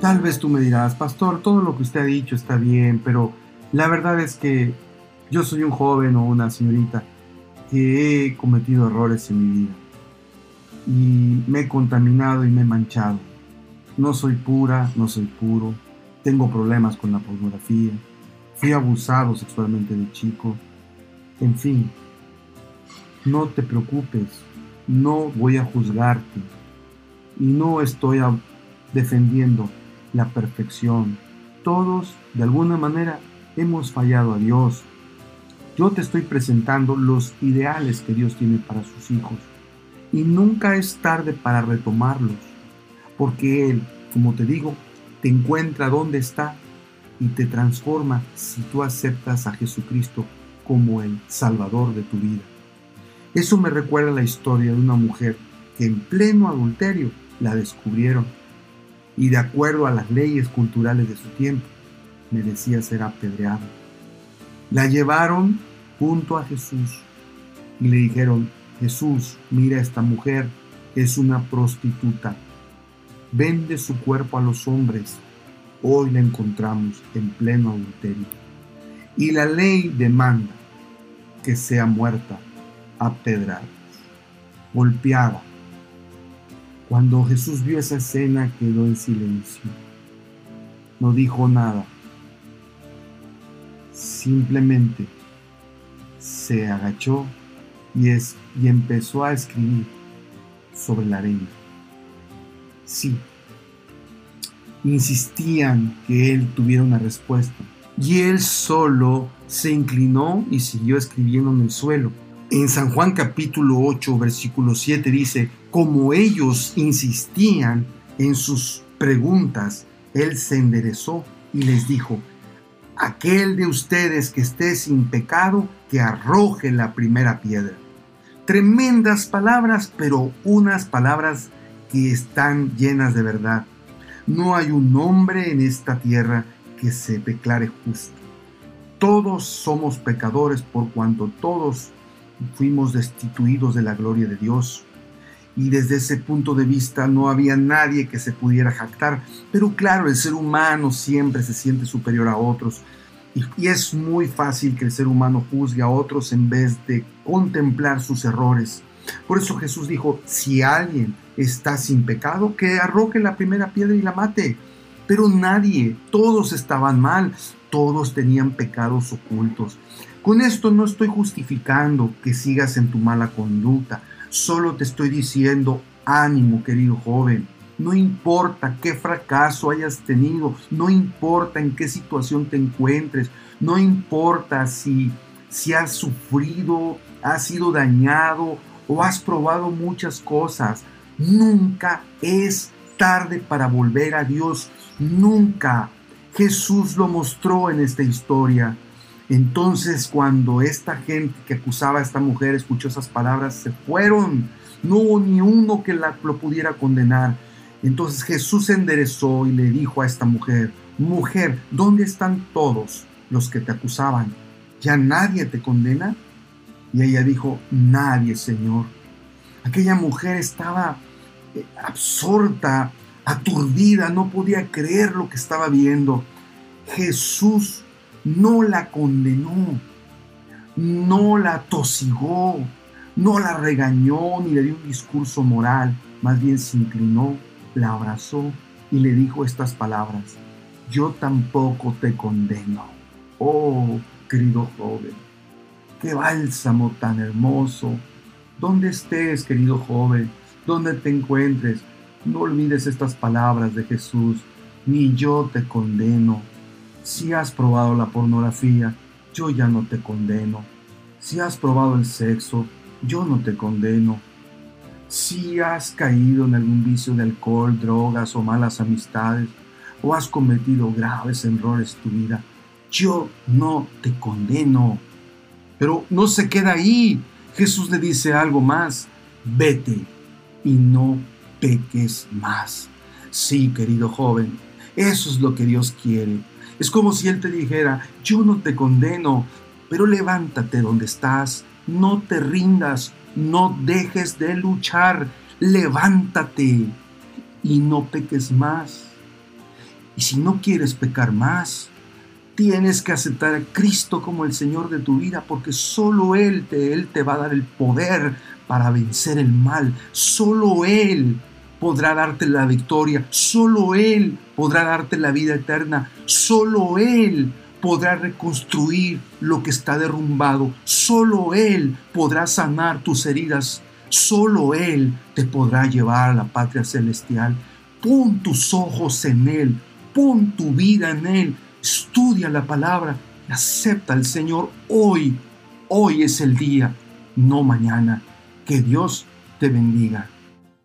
Tal vez tú me dirás, pastor, todo lo que usted ha dicho está bien, pero la verdad es que yo soy un joven o una señorita que he cometido errores en mi vida y me he contaminado y me he manchado. No soy pura, no soy puro, tengo problemas con la pornografía, fui abusado sexualmente de chico, en fin, no te preocupes, no voy a juzgarte. Y no estoy defendiendo la perfección. Todos, de alguna manera, hemos fallado a Dios. Yo te estoy presentando los ideales que Dios tiene para sus hijos. Y nunca es tarde para retomarlos, porque Él, como te digo, te encuentra donde está y te transforma si tú aceptas a Jesucristo como el Salvador de tu vida. Eso me recuerda la historia de una mujer que en pleno adulterio la descubrieron y de acuerdo a las leyes culturales de su tiempo merecía ser apedreada. La llevaron junto a Jesús y le dijeron, Jesús, mira esta mujer, es una prostituta, vende su cuerpo a los hombres, hoy la encontramos en pleno adulterio. Y la ley demanda que sea muerta apedradas, golpeada. Cuando Jesús vio esa escena quedó en silencio. No dijo nada. Simplemente se agachó y, es, y empezó a escribir sobre la arena. Sí, insistían que él tuviera una respuesta. Y él solo se inclinó y siguió escribiendo en el suelo. En San Juan capítulo 8, versículo 7 dice, como ellos insistían en sus preguntas, él se enderezó y les dijo, aquel de ustedes que esté sin pecado, que arroje la primera piedra. Tremendas palabras, pero unas palabras que están llenas de verdad. No hay un hombre en esta tierra que se declare justo. Todos somos pecadores por cuanto todos fuimos destituidos de la gloria de Dios. Y desde ese punto de vista no había nadie que se pudiera jactar. Pero claro, el ser humano siempre se siente superior a otros. Y, es muy fácil que el ser humano juzgue a otros en vez de contemplar sus errores. Por eso Jesús dijo, si alguien está sin pecado, que arroje la primera piedra y la mate. Pero nadie, todos estaban mal, todos tenían pecados ocultos. Con esto no estoy justificando que sigas en tu mala conducta, solo te estoy diciendo, ánimo querido joven, no importa qué fracaso hayas tenido, no importa en qué situación te encuentres, no importa si, has sufrido, has sido dañado o has probado muchas cosas, nunca es tarde para volver a Dios, nunca. Jesús lo mostró en esta historia. Entonces cuando esta gente que acusaba a esta mujer escuchó esas palabras, se fueron. No hubo ni uno que la, lo pudiera condenar. Entonces Jesús se enderezó y le dijo a esta mujer, mujer, ¿dónde están todos los que te acusaban? ¿Ya nadie te condena? Y ella dijo, nadie, Señor. Aquella mujer estaba eh, absorta, aturdida, no podía creer lo que estaba viendo. Jesús no la condenó, no la tosigó, no la regañó ni le dio un discurso moral, más bien se inclinó, la abrazó y le dijo estas palabras, yo tampoco te condeno. Oh, querido joven, qué bálsamo tan hermoso. Donde estés, querido joven, donde te encuentres, no olvides estas palabras de Jesús, ni yo te condeno si has probado la pornografía, yo ya no te condeno. Si has probado el sexo, yo no te condeno. Si has caído en algún vicio de alcohol, drogas o malas amistades, o has cometido graves errores en tu vida, yo no te condeno. Pero no se queda ahí. Jesús le dice algo más. Vete y no peques más. Sí, querido joven, eso es lo que Dios quiere. Es como si Él te dijera, yo no te condeno, pero levántate donde estás, no te rindas, no dejes de luchar, levántate y no peques más. Y si no quieres pecar más, tienes que aceptar a Cristo como el Señor de tu vida, porque solo Él te, Él te va a dar el poder para vencer el mal. Solo Él podrá darte la victoria. Solo Él podrá darte la vida eterna. Solo Él podrá reconstruir lo que está derrumbado. Solo Él podrá sanar tus heridas. Solo Él te podrá llevar a la patria celestial. Pon tus ojos en Él. Pon tu vida en Él. Estudia la palabra acepta al Señor hoy. Hoy es el día, no mañana. Que Dios te bendiga.